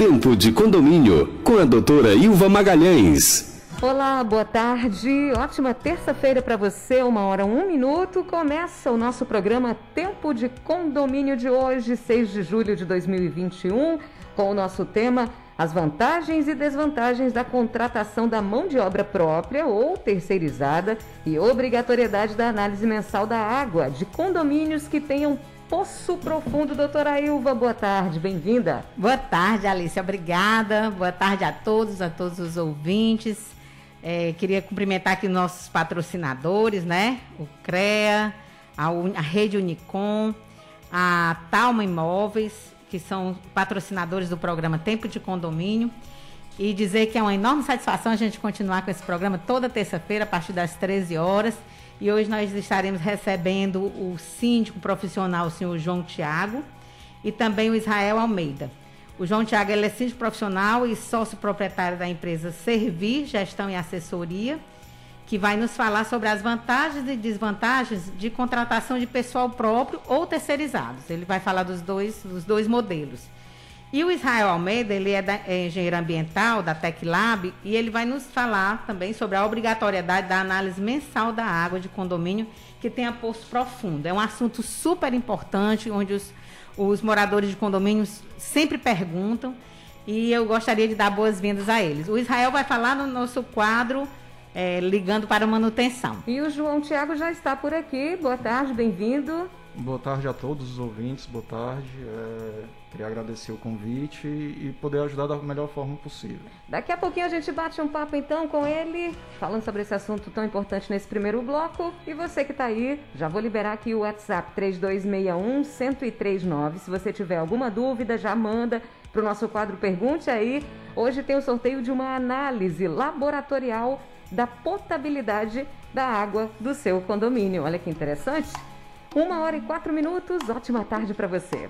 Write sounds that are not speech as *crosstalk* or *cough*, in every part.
Tempo de Condomínio, com a doutora Ilva Magalhães. Olá, boa tarde. Ótima terça-feira para você, uma hora, um minuto. Começa o nosso programa Tempo de Condomínio de hoje, 6 de julho de 2021, com o nosso tema as vantagens e desvantagens da contratação da mão de obra própria ou terceirizada e obrigatoriedade da análise mensal da água de condomínios que tenham Poço Profundo. Doutora Ilva, boa tarde, bem-vinda. Boa tarde, Alice, obrigada. Boa tarde a todos, a todos os ouvintes. É, queria cumprimentar aqui nossos patrocinadores, né? O CREA, a, a Rede Unicom, a Talma Imóveis, que são patrocinadores do programa Tempo de Condomínio. E dizer que é uma enorme satisfação a gente continuar com esse programa toda terça-feira, a partir das 13 horas. E hoje nós estaremos recebendo o síndico profissional, o senhor João Tiago, e também o Israel Almeida. O João Tiago é síndico profissional e sócio proprietário da empresa Servir Gestão e Assessoria, que vai nos falar sobre as vantagens e desvantagens de contratação de pessoal próprio ou terceirizados. Ele vai falar dos dois, dos dois modelos. E o Israel Almeida, ele é, da, é engenheiro ambiental da TecLab e ele vai nos falar também sobre a obrigatoriedade da análise mensal da água de condomínio que tenha poço profundo. É um assunto super importante, onde os, os moradores de condomínios sempre perguntam e eu gostaria de dar boas-vindas a eles. O Israel vai falar no nosso quadro é, Ligando para manutenção. E o João Tiago já está por aqui. Boa tarde, bem-vindo. Boa tarde a todos os ouvintes, boa tarde. É, queria agradecer o convite e poder ajudar da melhor forma possível. Daqui a pouquinho a gente bate um papo então com ele, falando sobre esse assunto tão importante nesse primeiro bloco. E você que está aí, já vou liberar aqui o WhatsApp 3261-1039. Se você tiver alguma dúvida, já manda para o nosso quadro Pergunte aí. Hoje tem o sorteio de uma análise laboratorial da potabilidade da água do seu condomínio. Olha que interessante. Uma hora e quatro minutos. Ótima tarde para você.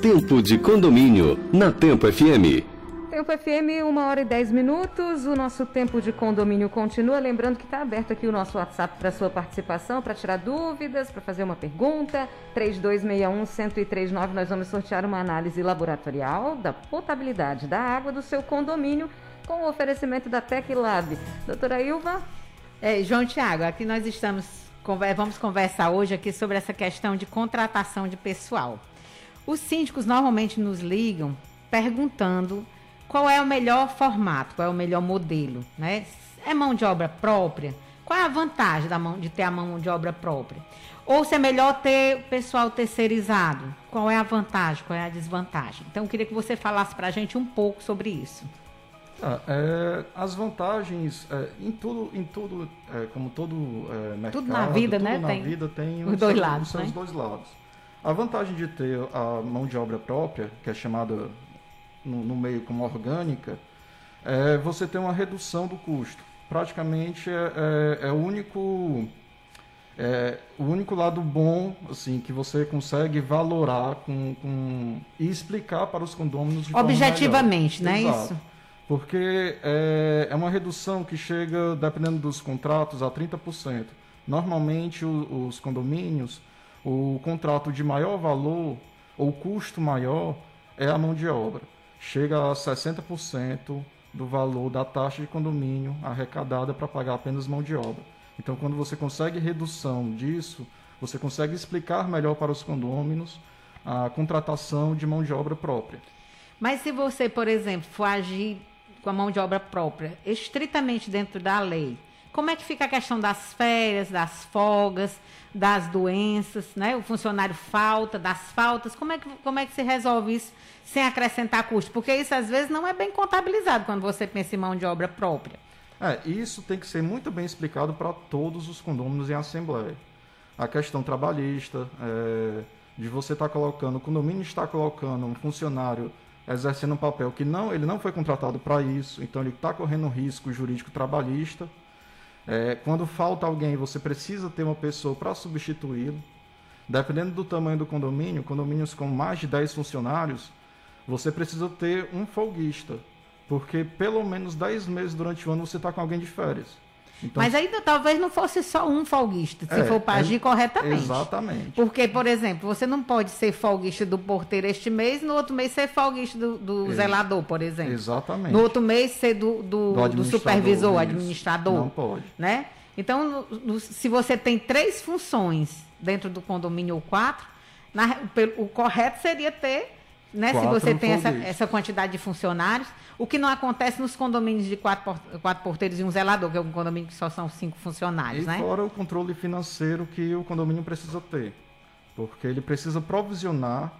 Tempo de condomínio na Tempo FM. Tempo FM, uma hora e dez minutos. O nosso tempo de condomínio continua. Lembrando que está aberto aqui o nosso WhatsApp para sua participação, para tirar dúvidas, para fazer uma pergunta. 3261-1039. Nós vamos sortear uma análise laboratorial da potabilidade da água do seu condomínio com o oferecimento da Tec Lab. Doutora Ilva? É, João Tiago, aqui nós estamos vamos conversar hoje aqui sobre essa questão de contratação de pessoal. Os síndicos normalmente nos ligam perguntando qual é o melhor formato, qual é o melhor modelo, né? É mão de obra própria? Qual é a vantagem da mão, de ter a mão de obra própria? Ou se é melhor ter pessoal terceirizado? Qual é a vantagem, qual é a desvantagem? Então, eu queria que você falasse para a gente um pouco sobre isso. Ah, é, as vantagens é, em tudo, em tudo é, como todo é, mercado, tudo na vida, tudo né? na tem vida tem os, dois lados, os seus né? dois lados. A vantagem de ter a mão de obra própria, que é chamada no, no meio como orgânica, é, você tem uma redução do custo. Praticamente é, é, é o único é, o único lado bom assim que você consegue valorar com, com e explicar para os condôminos de objetivamente, não é isso? Porque é, é uma redução que chega, dependendo dos contratos, a 30%. Normalmente, o, os condomínios, o contrato de maior valor ou custo maior é a mão de obra chega a 60% do valor da taxa de condomínio arrecadada para pagar apenas mão de obra. Então, quando você consegue redução disso, você consegue explicar melhor para os condôminos a contratação de mão de obra própria. Mas se você, por exemplo, for agir com a mão de obra própria, estritamente dentro da lei, como é que fica a questão das férias, das folgas, das doenças, né? O funcionário falta, das faltas, como é que, como é que se resolve isso sem acrescentar custo? Porque isso às vezes não é bem contabilizado quando você pensa em mão de obra própria. É, isso tem que ser muito bem explicado para todos os condôminos em assembleia. A questão trabalhista, é, de você estar tá colocando, o condomínio está colocando um funcionário exercendo um papel que não, ele não foi contratado para isso, então ele está correndo um risco jurídico trabalhista. É, quando falta alguém, você precisa ter uma pessoa para substituí-lo. Dependendo do tamanho do condomínio, condomínios com mais de 10 funcionários, você precisa ter um folguista, porque pelo menos 10 meses durante o ano você está com alguém de férias. Então, Mas ainda talvez não fosse só um folguista, se é, for para agir é, corretamente. Exatamente. Porque, por exemplo, você não pode ser folguista do porteiro este mês, no outro mês ser folguista do, do zelador, por exemplo. Exatamente. No outro mês ser do, do, do, do supervisor, isso. administrador. Não pode. Né? Então, se você tem três funções dentro do condomínio ou quatro, na, o correto seria ter né? Se você tem essa, essa, quantidade de funcionários, o que não acontece nos condomínios de quatro, quatro porteiros e um zelador, que é um condomínio que só são cinco funcionários, e né? fora o controle financeiro que o condomínio precisa ter, porque ele precisa provisionar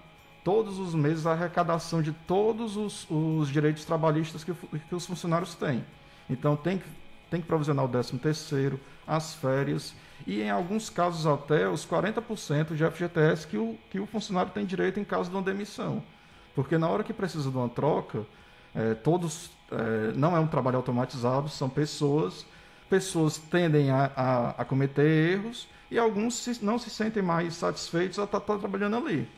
todos os meses a arrecadação de todos os, os direitos trabalhistas que, que, os funcionários têm. Então tem que, tem que provisionar o 13 terceiro, as férias e em alguns casos até os 40% de FGTS que o, que o funcionário tem direito em caso de uma demissão. Porque na hora que precisa de uma troca, é, todos é, não é um trabalho automatizado, são pessoas, pessoas tendem a, a, a cometer erros e alguns se, não se sentem mais satisfeitos a estar tá, tá trabalhando ali.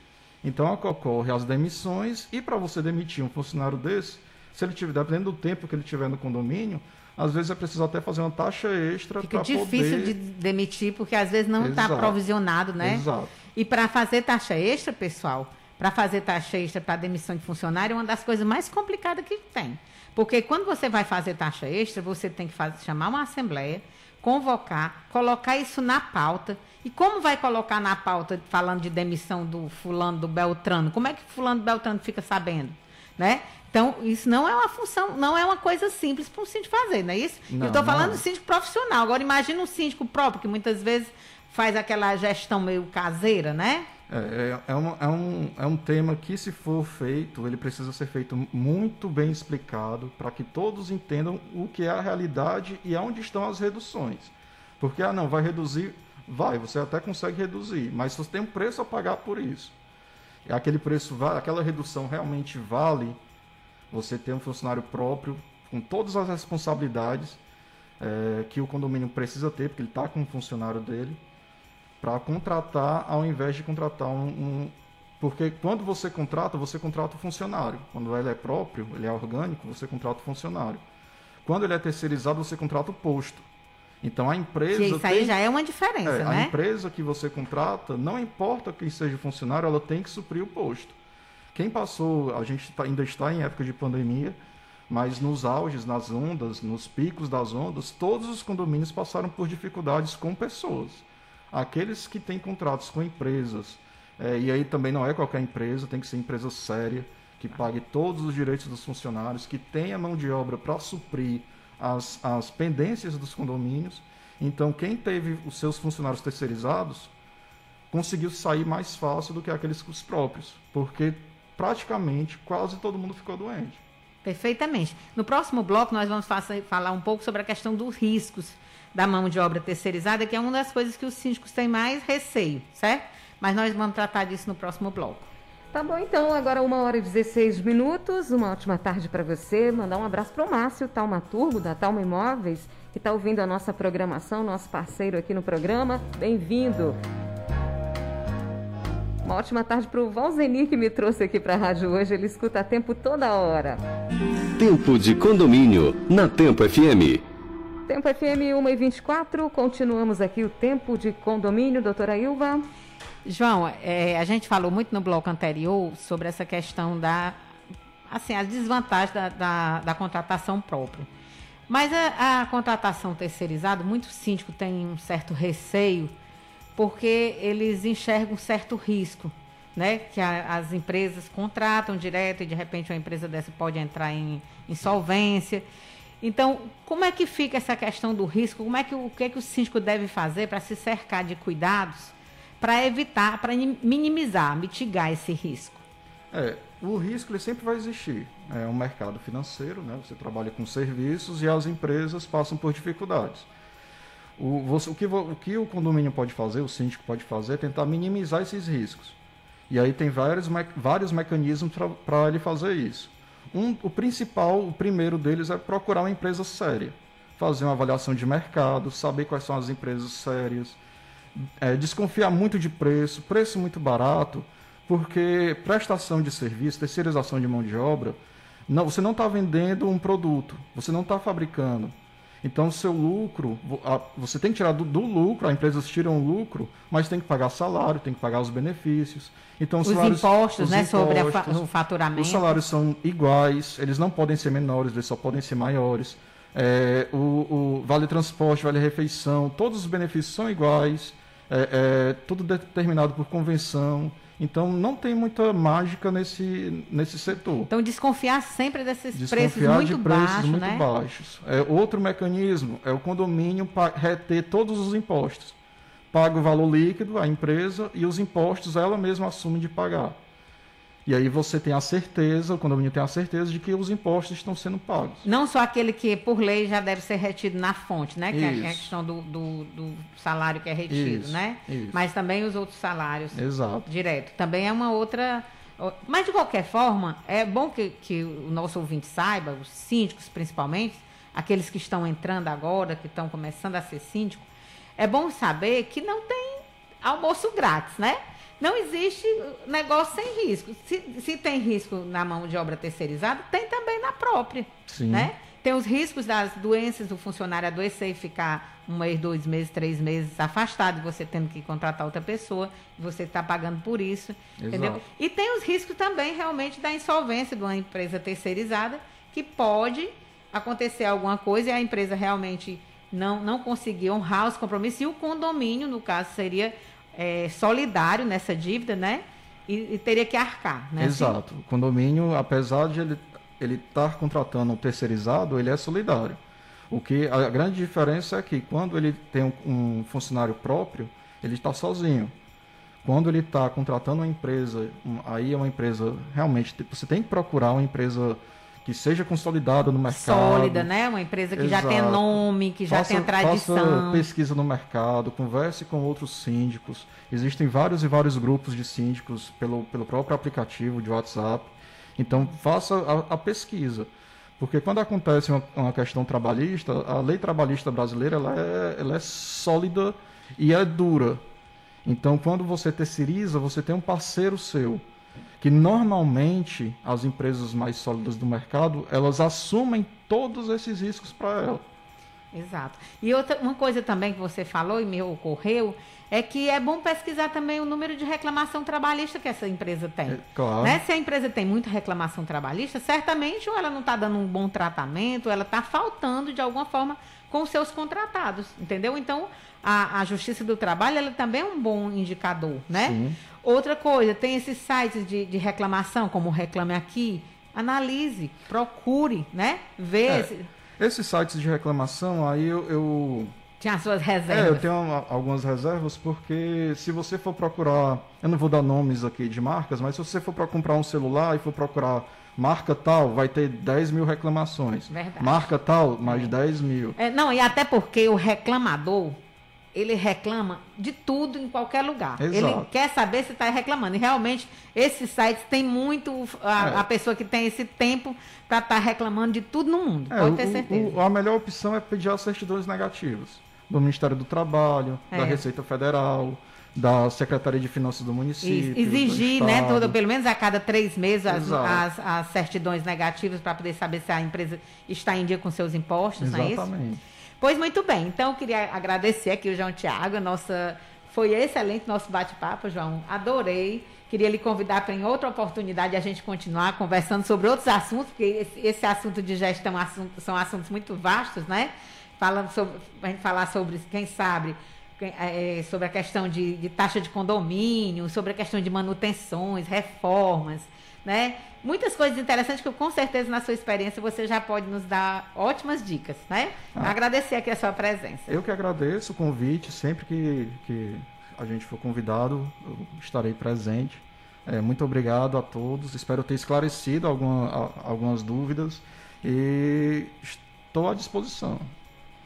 Então ocorre as demissões e para você demitir um funcionário desse, se ele tiver, dependendo do tempo que ele tiver no condomínio, às vezes é preciso até fazer uma taxa extra para poder... Fica difícil de demitir, porque às vezes não está provisionado, né? Exato. E para fazer taxa extra, pessoal, para fazer taxa extra para demissão de funcionário é uma das coisas mais complicadas que tem. Porque quando você vai fazer taxa extra, você tem que fazer, chamar uma assembleia, convocar, colocar isso na pauta. E como vai colocar na pauta falando de demissão do fulano do Beltrano? Como é que fulano do Beltrano fica sabendo? Né? Então, isso não é uma função, não é uma coisa simples para um síndico fazer, não é isso? Não, Eu estou falando de síndico profissional. Agora, imagine um síndico próprio, que muitas vezes faz aquela gestão meio caseira, né? É, é, é, um, é, um, é um tema que, se for feito, ele precisa ser feito muito bem explicado para que todos entendam o que é a realidade e aonde estão as reduções. Porque, ah, não, vai reduzir, vai, você até consegue reduzir, mas você tem um preço a pagar por isso. Aquele preço, aquela redução realmente vale você ter um funcionário próprio com todas as responsabilidades é, que o condomínio precisa ter, porque ele está com um funcionário dele para contratar ao invés de contratar um, um, Porque quando você contrata, você contrata o funcionário. Quando ele é próprio, ele é orgânico, você contrata o funcionário. Quando ele é terceirizado, você contrata o posto. Então a empresa. Que isso tem, aí já é uma diferença, é, né? A empresa que você contrata, não importa quem seja funcionário, ela tem que suprir o posto. Quem passou, a gente tá, ainda está em época de pandemia, mas nos auges, nas ondas, nos picos das ondas, todos os condomínios passaram por dificuldades com pessoas aqueles que têm contratos com empresas, é, e aí também não é qualquer empresa, tem que ser empresa séria, que pague todos os direitos dos funcionários, que tenha mão de obra para suprir as, as pendências dos condomínios. Então, quem teve os seus funcionários terceirizados conseguiu sair mais fácil do que aqueles os próprios, porque praticamente quase todo mundo ficou doente. Perfeitamente. No próximo bloco, nós vamos falar um pouco sobre a questão dos riscos da mão de obra terceirizada, que é uma das coisas que os síndicos têm mais receio, certo? Mas nós vamos tratar disso no próximo bloco. Tá bom, então, agora uma hora e 16 minutos. Uma ótima tarde para você. Mandar um abraço para o Márcio Talmaturgo, da Talma Imóveis, que está ouvindo a nossa programação, nosso parceiro aqui no programa. Bem-vindo. Uma ótima tarde para o Valzenir, que me trouxe aqui para a rádio hoje. Ele escuta a tempo toda hora. Tempo de condomínio, na Tempo FM. Tempo FM 1 e 24, continuamos aqui o tempo de condomínio, doutora Ilva. João, é, a gente falou muito no bloco anterior sobre essa questão da, assim, as desvantagens da, da, da contratação própria. Mas a, a, contratação terceirizada, muitos síndicos têm um certo receio, porque eles enxergam certo risco, né? Que a, as empresas contratam direto e de repente uma empresa dessa pode entrar em insolvência. Então, como é que fica essa questão do risco? Como é que o que, é que o síndico deve fazer para se cercar de cuidados para evitar, para minimizar, mitigar esse risco? É, o risco ele sempre vai existir. É um mercado financeiro, né? Você trabalha com serviços e as empresas passam por dificuldades. O, você, o, que, o que o condomínio pode fazer, o síndico pode fazer, é tentar minimizar esses riscos. E aí tem vários, me vários mecanismos para ele fazer isso. Um, o principal, o primeiro deles é procurar uma empresa séria. Fazer uma avaliação de mercado, saber quais são as empresas sérias. É, desconfiar muito de preço, preço muito barato, porque prestação de serviço, terceirização de mão de obra, não, você não está vendendo um produto, você não está fabricando. Então, o seu lucro, você tem que tirar do, do, lucro, a empresa tira um lucro, mas tem que pagar salário, tem que pagar os benefícios. Então, os salários, impostos, os né, impostos, sobre o faturamento. Os salários são iguais, eles não podem ser menores, eles só podem ser maiores. É, o, o, vale transporte, vale refeição, todos os benefícios são iguais, é, é, tudo determinado por convenção. Então não tem muita mágica nesse, nesse setor. Então desconfiar sempre desses desconfiar preços muito de preços baixos, muito né? baixos. É, outro mecanismo é o condomínio reter todos os impostos. Paga o valor líquido, a empresa, e os impostos ela mesma assume de pagar. E aí você tem a certeza, o condomínio tem a certeza de que os impostos estão sendo pagos. Não só aquele que, por lei, já deve ser retido na fonte, né? Que é a questão do, do, do, salário que é retido, Isso. né? Isso. Mas também os outros salários. Exato. Direto. Também é uma outra. Mas, de qualquer forma, é bom que, que o nosso ouvinte saiba, os síndicos principalmente, aqueles que estão entrando agora, que estão começando a ser síndico, é bom saber que não tem almoço grátis, né? Não existe negócio sem risco. Se, se tem risco na mão de obra terceirizada, tem também na própria. Sim. Né? Tem os riscos das doenças do funcionário adoecer e ficar um mês, dois meses, três meses afastado, e você tendo que contratar outra pessoa, e você está pagando por isso. Entendeu? E tem os riscos também realmente da insolvência de uma empresa terceirizada, que pode acontecer alguma coisa e a empresa realmente não, não conseguir honrar os compromissos, e o condomínio, no caso, seria é, solidário nessa dívida, né? E, e teria que arcar, né? Exato. Assim? O condomínio, apesar de ele ele estar contratando um terceirizado, ele é solidário. O que a grande diferença é que quando ele tem um, um funcionário próprio, ele está sozinho. Quando ele está contratando uma empresa, um, aí é uma empresa realmente você tem que procurar uma empresa que seja consolidada no mercado. Sólida, né? Uma empresa que Exato. já tem nome, que já faça, tem tradição. Faça pesquisa no mercado, converse com outros síndicos. Existem vários e vários grupos de síndicos pelo, pelo próprio aplicativo de WhatsApp. Então, faça a, a pesquisa. Porque quando acontece uma, uma, questão trabalhista, a lei trabalhista brasileira ela é, ela é sólida e é dura. Então, quando você terceiriza, você tem um parceiro seu que normalmente as empresas mais sólidas do mercado elas assumem todos esses riscos para ela. Exato. E outra uma coisa também que você falou e me ocorreu é que é bom pesquisar também o número de reclamação trabalhista que essa empresa tem. É, claro. Né? Se a empresa tem muita reclamação trabalhista, certamente ou ela não está dando um bom tratamento, ou ela está faltando de alguma forma com os seus contratados, entendeu? Então, a, a Justiça do Trabalho ela também é um bom indicador, né? Sim. Outra coisa, tem esses sites de, de reclamação, como o Reclame Aqui. Analise, procure, né? Vê. É, esse... Esses sites de reclamação, aí eu, eu... Tinha as suas reservas. É, eu tenho uma, algumas reservas, porque se você for procurar. Eu não vou dar nomes aqui de marcas, mas se você for para comprar um celular e for procurar marca tal, vai ter 10 mil reclamações. Verdade. Marca tal, mais 10 mil. É, não, e até porque o reclamador, ele reclama de tudo em qualquer lugar. Exato. Ele quer saber se está reclamando. E realmente, esses sites têm muito a, é. a pessoa que tem esse tempo para estar tá reclamando de tudo no mundo. É, pode ter certeza. O, a melhor opção é pedir as certidões negativas do Ministério do Trabalho, é. da Receita Federal, da Secretaria de Finanças do município. Exigir, né, todo, pelo menos a cada três meses, as, as, as, certidões negativas para poder saber se a empresa está em dia com seus impostos, Exatamente. não é isso? Pois muito bem, então eu queria agradecer aqui o João Tiago, nossa, foi excelente nosso bate-papo, João, adorei. Queria lhe convidar para em outra oportunidade a gente continuar conversando sobre outros assuntos, porque esse, esse assunto de gestão assunto, são assuntos muito vastos, né? Falando sobre, a gente falar sobre, quem sabe, é, sobre a questão de, de, taxa de condomínio, sobre a questão de manutenções, reformas, né? Muitas coisas interessantes que com certeza na sua experiência você já pode nos dar ótimas dicas, né? Ah, Agradecer aqui a sua presença. Eu que agradeço o convite, sempre que, que a gente for convidado, eu estarei presente. É, muito obrigado a todos, espero ter esclarecido alguma, algumas dúvidas e estou à disposição.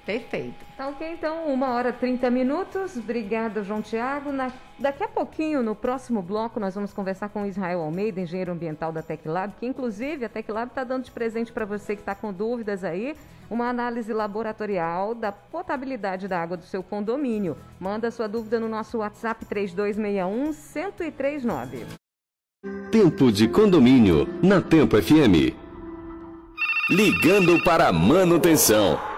Perfeito. Tá ok, então, uma hora e 30 minutos. Obrigada, João Tiago. Na... Daqui a pouquinho, no próximo bloco, nós vamos conversar com o Israel Almeida, engenheiro ambiental da Teclab, que inclusive a Teclab está dando de presente para você que está com dúvidas aí, uma análise laboratorial da potabilidade da água do seu condomínio. Manda sua dúvida no nosso WhatsApp 3261 1039. Tempo de condomínio na Tempo FM. Ligando para a manutenção.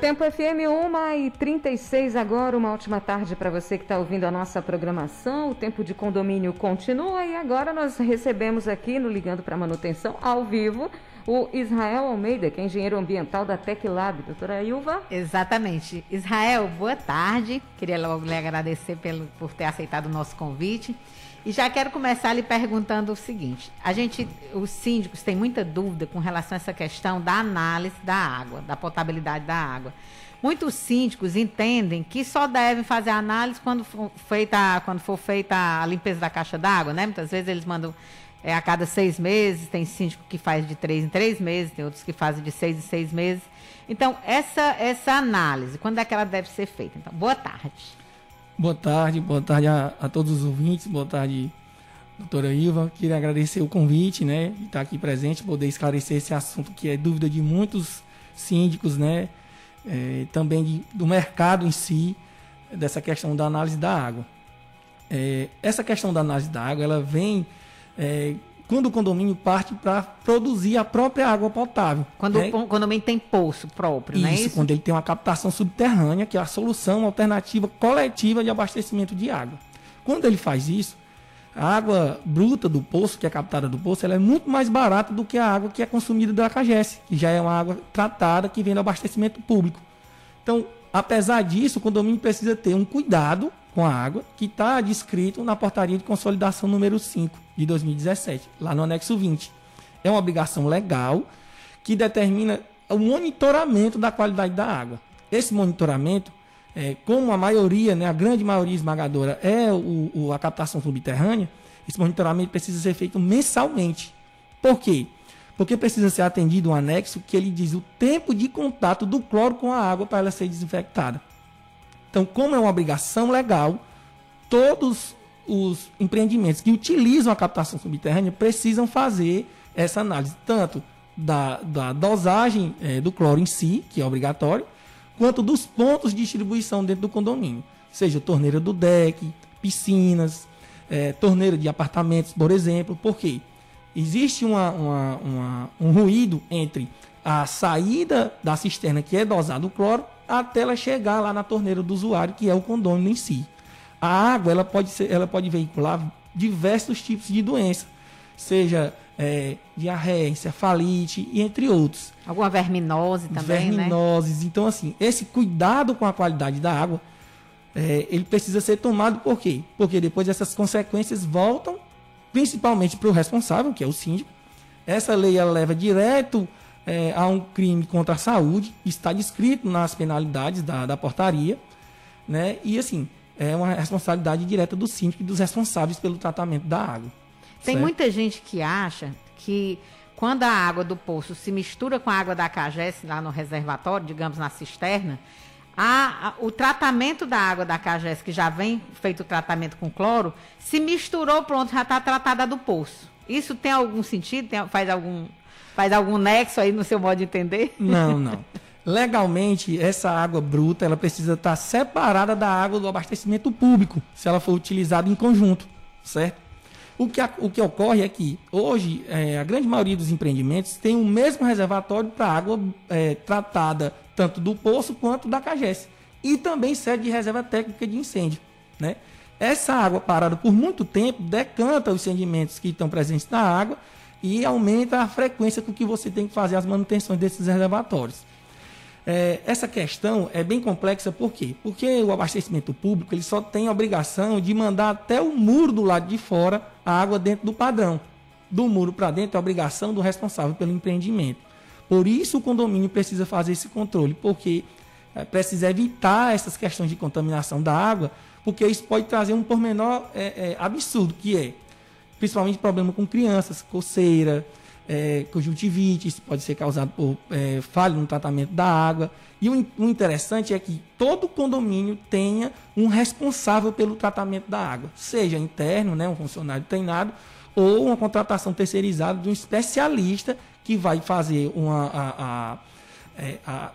Tempo FM 1 e 36 agora, uma ótima tarde para você que está ouvindo a nossa programação. O tempo de condomínio continua e agora nós recebemos aqui no Ligando para Manutenção, ao vivo, o Israel Almeida, que é engenheiro ambiental da Teclab. Doutora Ilva? Exatamente. Israel, boa tarde. Queria logo lhe agradecer pelo, por ter aceitado o nosso convite. E já quero começar lhe perguntando o seguinte: a gente, os síndicos têm muita dúvida com relação a essa questão da análise da água, da potabilidade da água. Muitos síndicos entendem que só devem fazer a análise quando for feita, quando for feita a limpeza da caixa d'água, né? Muitas vezes eles mandam é, a cada seis meses, tem síndico que faz de três em três meses, tem outros que fazem de seis em seis meses. Então, essa, essa análise, quando é que ela deve ser feita? Então, boa tarde. Boa tarde, boa tarde a, a, todos os ouvintes, boa tarde, doutora Iva. Queria agradecer o convite, né, de estar aqui presente, poder esclarecer esse assunto que é dúvida de muitos síndicos, né, é, também de, do mercado em si, dessa questão da análise da água. É, essa questão da análise da água, ela vem é, quando o condomínio parte para produzir a própria água potável. Quando né? o condomínio tem poço próprio, isso, não é isso? quando ele tem uma captação subterrânea, que é a solução alternativa coletiva de abastecimento de água. Quando ele faz isso, a água bruta do poço, que é captada do poço, ela é muito mais barata do que a água que é consumida da CAGES, que já é uma água tratada que vem do abastecimento público. Então, apesar disso, o condomínio precisa ter um cuidado com a água, que está descrito na portaria de consolidação número 5 de 2017, lá no anexo 20. É uma obrigação legal que determina o monitoramento da qualidade da água. Esse monitoramento, é, como a maioria, né, a grande maioria esmagadora é o, o, a captação subterrânea, esse monitoramento precisa ser feito mensalmente. Por quê? Porque precisa ser atendido um anexo que ele diz o tempo de contato do cloro com a água para ela ser desinfectada. Então, como é uma obrigação legal, todos os empreendimentos que utilizam a captação subterrânea precisam fazer essa análise, tanto da, da dosagem é, do cloro em si, que é obrigatório, quanto dos pontos de distribuição dentro do condomínio, seja torneira do deck, piscinas, é, torneira de apartamentos, por exemplo, porque existe uma, uma, uma, um ruído entre a saída da cisterna, que é dosado o cloro, até ela chegar lá na torneira do usuário, que é o condômino em si. A água ela pode, ser, ela pode veicular diversos tipos de doença, seja é, diarreia, encefalite e entre outros. Alguma verminose também, né? Verminoses. Né? Então, assim, esse cuidado com a qualidade da água, é, ele precisa ser tomado por quê? Porque depois essas consequências voltam principalmente para o responsável, que é o síndico. Essa lei ela leva direto é, há um crime contra a saúde, está descrito nas penalidades da, da portaria, né? E assim, é uma responsabilidade direta do síndico e dos responsáveis pelo tratamento da água. Tem certo? muita gente que acha que quando a água do poço se mistura com a água da CAGES, lá no reservatório, digamos na cisterna, a, a, o tratamento da água da CAGES, que já vem feito o tratamento com cloro, se misturou, pronto, já está tratada do poço. Isso tem algum sentido? Tem, faz algum Faz algum nexo aí no seu modo de entender? Não, não. *laughs* Legalmente, essa água bruta ela precisa estar separada da água do abastecimento público, se ela for utilizada em conjunto, certo? O que, o que ocorre é que hoje é, a grande maioria dos empreendimentos tem o mesmo reservatório para água é, tratada tanto do poço quanto da CAGES e também serve de reserva técnica de incêndio, né? Essa água parada por muito tempo decanta os sedimentos que estão presentes na água e aumenta a frequência com que você tem que fazer as manutenções desses reservatórios. É, essa questão é bem complexa, por quê? Porque o abastecimento público ele só tem a obrigação de mandar até o muro do lado de fora a água dentro do padrão. Do muro para dentro é a obrigação do responsável pelo empreendimento. Por isso o condomínio precisa fazer esse controle, porque é, precisa evitar essas questões de contaminação da água, porque isso pode trazer um pormenor é, é, absurdo, que é principalmente problema com crianças, coceira, é, conjuntivite, isso pode ser causado por é, falha no tratamento da água. E o, o, interessante é que todo condomínio tenha um responsável pelo tratamento da água, seja interno, né, um funcionário treinado, ou uma contratação terceirizada de um especialista que vai fazer uma, a, a, é, a,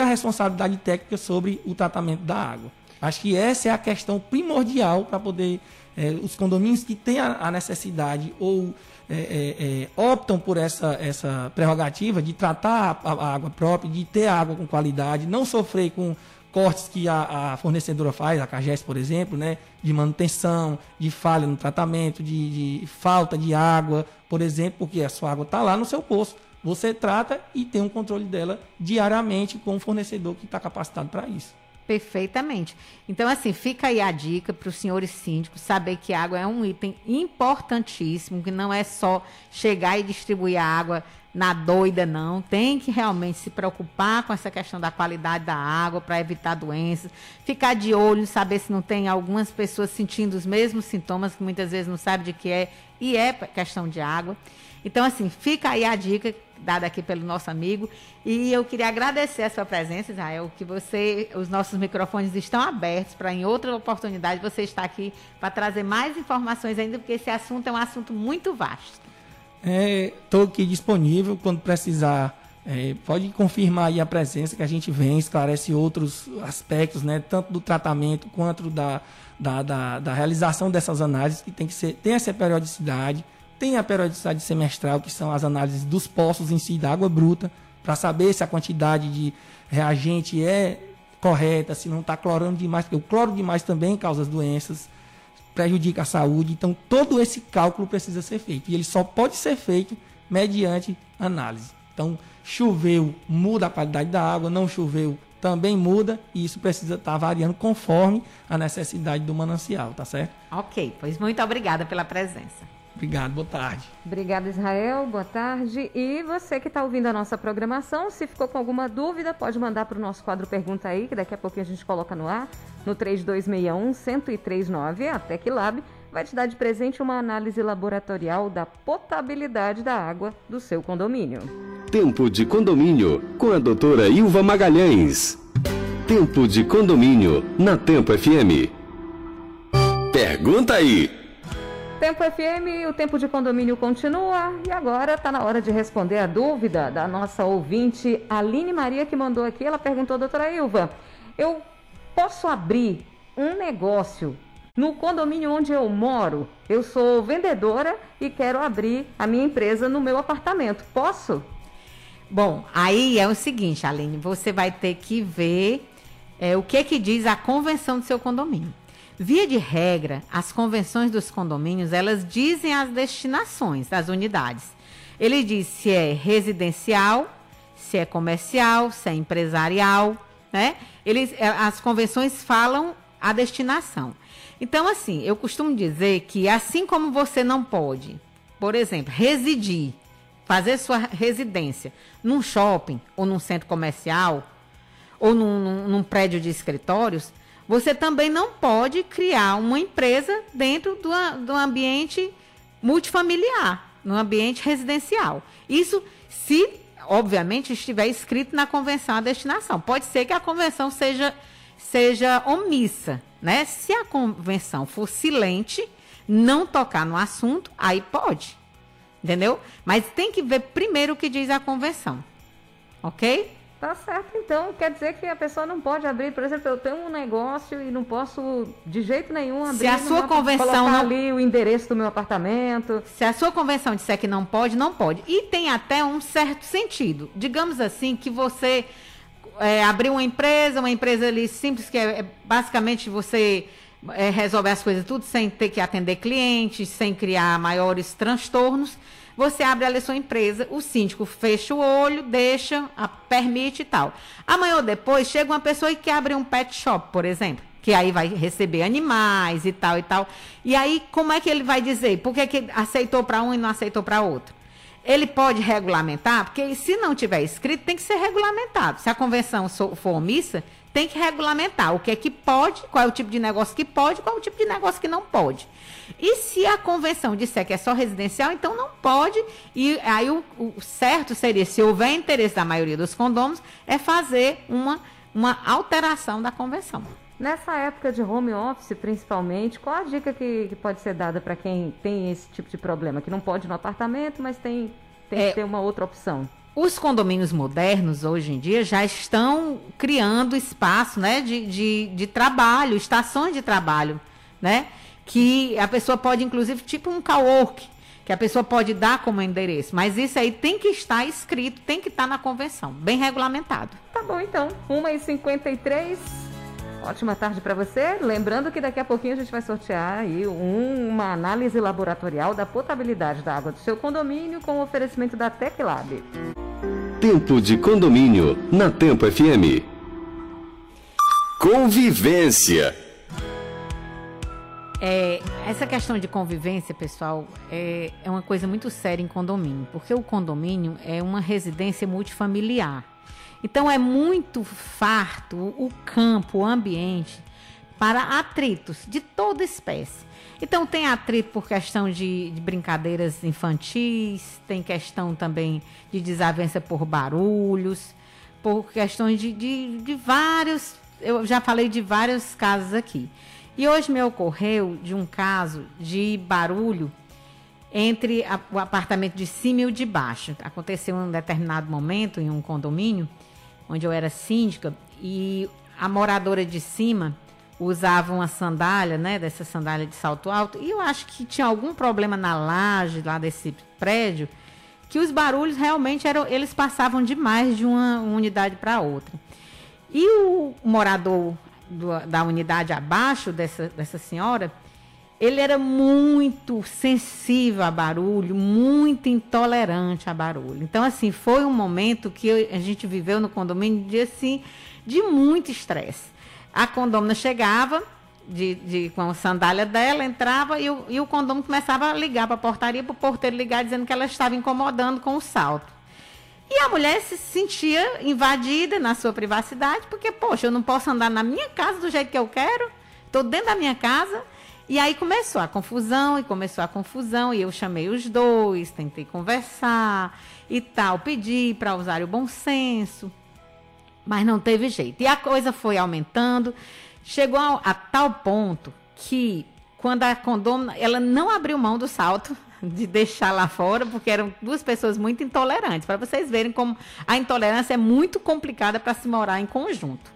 a responsabilidade técnica sobre o tratamento da água. Acho que essa é a questão primordial para poder é, os condomínios que têm a, a necessidade ou é, é, é, optam por essa, essa prerrogativa de tratar a, a, água própria, de ter água com qualidade, não sofrer com cortes que a, a fornecedora faz, a CAGES, por exemplo, né, de manutenção, de falha no tratamento, de, de falta de água, por exemplo, porque a sua água está lá no seu poço. Você trata e tem um controle dela diariamente com o fornecedor que está capacitado para isso. Perfeitamente. Então, assim, fica aí a dica para os senhores síndicos saber que água é um item importantíssimo, que não é só chegar e distribuir a água na doida, não. Tem que realmente se preocupar com essa questão da qualidade da água para evitar doenças. Ficar de olho, saber se não tem algumas pessoas sentindo os mesmos sintomas, que muitas vezes não sabe de que é, e é questão de água. Então, assim, fica aí a dica dada aqui pelo nosso amigo. E eu queria agradecer a sua presença, Israel, que você, os nossos microfones estão abertos para em outra oportunidade você estar aqui para trazer mais informações ainda, porque esse assunto é um assunto muito vasto. Estou é, aqui disponível quando precisar. É, pode confirmar aí a presença que a gente vem, esclarece outros aspectos, né, tanto do tratamento quanto da, da, da, da realização dessas análises, que tem que ser, tem essa periodicidade tem a periodicidade semestral, que são as análises dos poços em si, da água bruta, para saber se a quantidade de reagente é correta, se não está clorando demais, porque o cloro demais também causa as doenças, prejudica a saúde. Então, todo esse cálculo precisa ser feito. E ele só pode ser feito mediante análise. Então, choveu, muda a qualidade da água, não choveu, também muda, e isso precisa estar tá variando conforme a necessidade do manancial, tá certo? Ok, pois muito obrigada pela presença. Obrigado, boa tarde. Obrigada, Israel, boa tarde. E você que está ouvindo a nossa programação, se ficou com alguma dúvida, pode mandar para o nosso quadro Pergunta aí, que daqui a pouquinho a gente coloca no ar, no 3261-1039, a TecLab vai te dar de presente uma análise laboratorial da potabilidade da água do seu condomínio. Tempo de condomínio, com a doutora Ilva Magalhães. Tempo de condomínio, na Tempo FM. Pergunta aí! Tempo FM, o tempo de condomínio continua e agora está na hora de responder a dúvida da nossa ouvinte Aline Maria que mandou aqui. Ela perguntou, doutora Ilva, eu posso abrir um negócio no condomínio onde eu moro? Eu sou vendedora e quero abrir a minha empresa no meu apartamento. Posso? Bom, aí é o seguinte, Aline, você vai ter que ver é, o que que diz a convenção do seu condomínio. Via de regra, as convenções dos condomínios, elas dizem as destinações das unidades. Ele diz se é residencial, se é comercial, se é empresarial, né? Eles, é, as convenções falam a destinação. Então, assim, eu costumo dizer que assim como você não pode, por exemplo, residir, fazer sua residência num shopping ou num centro comercial ou num, num, num prédio de escritórios, você também não pode criar uma empresa dentro do, do ambiente multifamiliar, no ambiente residencial. Isso se, obviamente, estiver escrito na convenção a destinação. Pode ser que a convenção seja, seja omissa, né? Se a convenção for silente, não tocar no assunto, aí pode. Entendeu? Mas tem que ver primeiro o que diz a convenção. Ok? Tá certo, então. Quer dizer que a pessoa não pode abrir, por exemplo, eu tenho um negócio e não posso de jeito nenhum abrir. Se a sua convenção não ali o endereço do meu apartamento. Se a sua convenção disser que não pode, não pode. E tem até um certo sentido. Digamos assim que você é, abriu uma empresa, uma empresa ali simples que é, é basicamente você é, resolver as coisas tudo sem ter que atender clientes, sem criar maiores transtornos. Você abre ali a sua empresa, o síndico fecha o olho, deixa, a, permite e tal. Amanhã ou depois chega uma pessoa e quer abrir um pet shop, por exemplo que aí vai receber animais e tal e tal. E aí, como é que ele vai dizer? Por que, que aceitou para um e não aceitou para outro? ele pode regulamentar, porque se não tiver escrito, tem que ser regulamentado. Se a convenção for omissa, tem que regulamentar o que é que pode, qual é o tipo de negócio que pode, qual é o tipo de negócio que não pode. E se a convenção disser que é só residencial, então não pode. E aí o, o certo seria, se houver interesse da maioria dos condôminos, é fazer uma, uma alteração da convenção. Nessa época de home office, principalmente, qual a dica que, que pode ser dada para quem tem esse tipo de problema? Que não pode ir no apartamento, mas tem, tem é, que ter uma outra opção. Os condomínios modernos, hoje em dia, já estão criando espaço né, de, de, de trabalho, estações de trabalho, né? Que a pessoa pode, inclusive, tipo um cowork, que a pessoa pode dar como endereço. Mas isso aí tem que estar escrito, tem que estar na convenção, bem regulamentado. Tá bom, então. 1h53. Ótima tarde para você. Lembrando que daqui a pouquinho a gente vai sortear aí um, uma análise laboratorial da potabilidade da água do seu condomínio com o oferecimento da TecLab. Tempo de condomínio na Tempo FM. Convivência. É, essa questão de convivência, pessoal, é, é uma coisa muito séria em condomínio, porque o condomínio é uma residência multifamiliar. Então é muito farto o campo, o ambiente para atritos de toda espécie. Então tem atrito por questão de, de, brincadeiras infantis, tem questão também de desavença por barulhos, por questões de, de, de vários. Eu já falei de vários casos aqui. E hoje me ocorreu de um caso de barulho entre a, o apartamento de cima e o de baixo. Aconteceu em um determinado momento em um condomínio onde eu era síndica e a moradora de cima usava uma sandália, né, dessa sandália de salto alto, e eu acho que tinha algum problema na laje lá desse prédio, que os barulhos realmente eram, eles passavam demais de uma unidade para outra. E o morador do, da unidade abaixo dessa, dessa senhora, ele era muito sensível a barulho, muito intolerante a barulho. Então, assim, foi um momento que eu, a gente viveu no condomínio de, assim, de muito estresse. A condômina chegava de, de, com a sandália dela, entrava e o, e o condômino começava a ligar para a portaria, para o porteiro ligar, dizendo que ela estava incomodando com o salto. E a mulher se sentia invadida na sua privacidade, porque, poxa, eu não posso andar na minha casa do jeito que eu quero, estou dentro da minha casa. E aí começou a confusão, e começou a confusão, e eu chamei os dois, tentei conversar e tal, pedi para usar o bom senso. Mas não teve jeito. E a coisa foi aumentando. Chegou a, a tal ponto que, quando a condômina, ela não abriu mão do salto *laughs* de deixar lá fora, porque eram duas pessoas muito intolerantes. Para vocês verem como a intolerância é muito complicada para se morar em conjunto.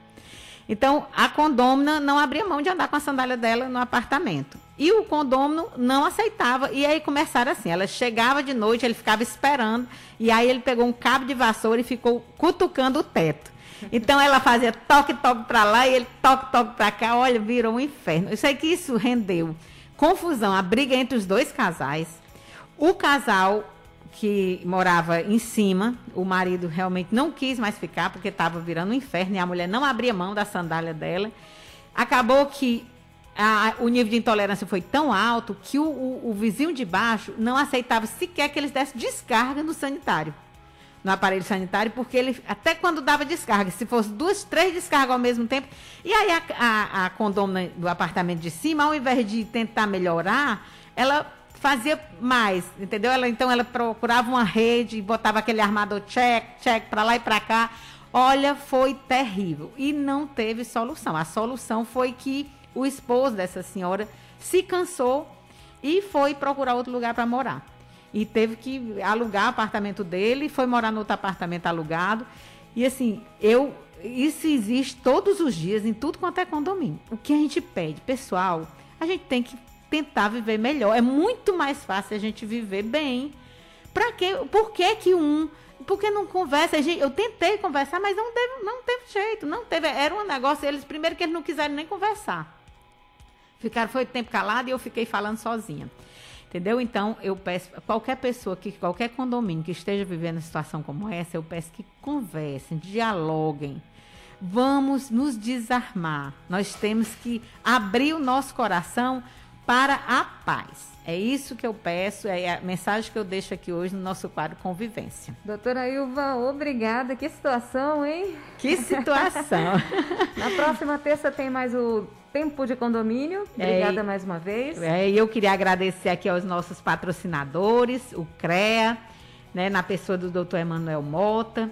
Então, a condômina não abria mão de andar com a sandália dela no apartamento. E o condômino não aceitava. E aí começaram assim: ela chegava de noite, ele ficava esperando. E aí ele pegou um cabo de vassoura e ficou cutucando o teto. Então ela fazia toque-toque para lá e ele toque-toque para cá. Olha, virou um inferno. Eu sei que isso rendeu confusão, a briga entre os dois casais. O casal que morava em cima, o marido realmente não quis mais ficar porque estava virando um inferno e a mulher não abria mão da sandália dela. Acabou que a, o nível de intolerância foi tão alto que o, o, o vizinho de baixo não aceitava sequer que eles dessem descarga no sanitário no aparelho sanitário, porque ele, até quando dava descarga, se fosse duas, três descargas ao mesmo tempo, e aí a, a, a do apartamento de cima, ao invés de tentar melhorar, ela fazia mais, entendeu? Ela, então ela procurava uma rede, botava aquele armador check, check para lá e para cá. Olha, foi terrível e não teve solução. A solução foi que o esposo dessa senhora se cansou e foi procurar outro lugar para morar e teve que alugar o apartamento dele, foi morar no outro apartamento alugado. E assim, eu isso existe todos os dias em tudo quanto é condomínio. O que a gente pede, pessoal, a gente tem que tentar viver melhor. É muito mais fácil a gente viver bem. Para quê? Por que que um porque não conversa? Eu tentei conversar, mas não teve, não teve jeito, não teve. Era um negócio, eles primeiro que eles não quiseram nem conversar. Ficaram foi tempo calado e eu fiquei falando sozinha. Entendeu? Então, eu peço qualquer pessoa, que qualquer condomínio que esteja vivendo uma situação como essa, eu peço que conversem, dialoguem. Vamos nos desarmar. Nós temos que abrir o nosso coração para a paz. É isso que eu peço, é a mensagem que eu deixo aqui hoje no nosso quadro Convivência. Doutora Ilva, obrigada. Que situação, hein? Que situação. *laughs* Na próxima terça tem mais o Tempo de Condomínio. Obrigada é, mais uma vez. É, eu queria agradecer aqui aos nossos patrocinadores, o CREA, né, na pessoa do doutor Emanuel Mota,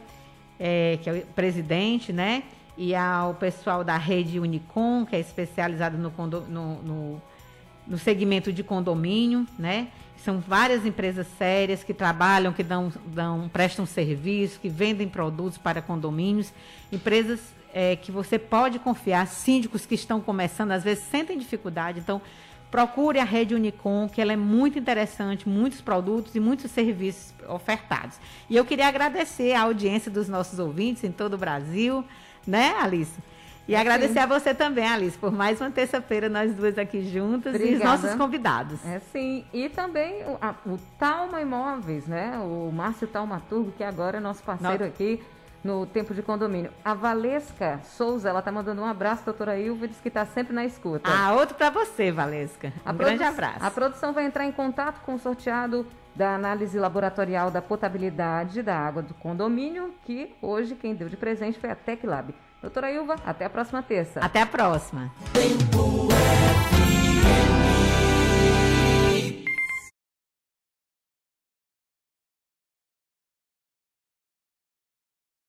é, que é o presidente, né? E ao pessoal da rede Unicom, que é especializado no, no, no no segmento de condomínio, né? São várias empresas sérias que trabalham, que dão, dão prestam serviço, que vendem produtos para condomínios, empresas é, que você pode confiar, síndicos que estão começando, às vezes sentem dificuldade, então procure a rede Unicom, que ela é muito interessante, muitos produtos e muitos serviços ofertados. E eu queria agradecer a audiência dos nossos ouvintes em todo o Brasil, né, Alice? E agradecer sim. a você também, Alice, por mais uma terça-feira, nós duas aqui juntas Obrigada. e os nossos convidados. É sim. E também o, a, o Talma Imóveis, né? O Márcio Talmaturgo, que agora é nosso parceiro Nossa. aqui no Tempo de Condomínio. A Valesca Souza, ela tá mandando um abraço, doutora Ilva, diz que está sempre na escuta. Ah, outro para você, Valesca. Um a grande abraço. A produção vai entrar em contato com o sorteado da análise laboratorial da potabilidade da água do condomínio, que hoje quem deu de presente foi a TecLab. Doutora Ilva, até a próxima terça. Até a próxima. Tempo